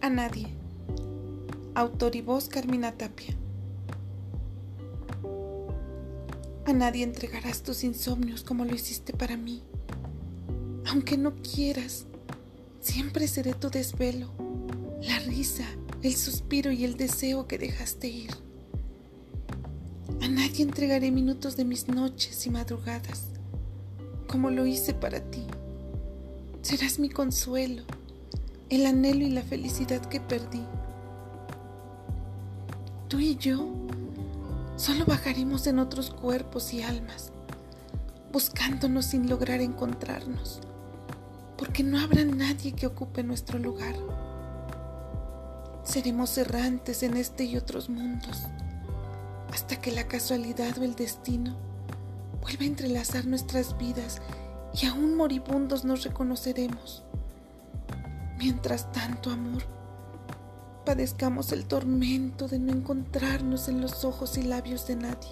a nadie. Autor y voz Carmina Tapia. A nadie entregarás tus insomnios como lo hiciste para mí. Aunque no quieras, siempre seré tu desvelo, la risa, el suspiro y el deseo que dejaste ir. A nadie entregaré minutos de mis noches y madrugadas, como lo hice para ti. Serás mi consuelo, el anhelo y la felicidad que perdí. Tú y yo solo bajaremos en otros cuerpos y almas, buscándonos sin lograr encontrarnos, porque no habrá nadie que ocupe nuestro lugar. Seremos errantes en este y otros mundos, hasta que la casualidad o el destino vuelva a entrelazar nuestras vidas y aún moribundos nos reconoceremos. Mientras tanto, amor, padezcamos el tormento de no encontrarnos en los ojos y labios de nadie.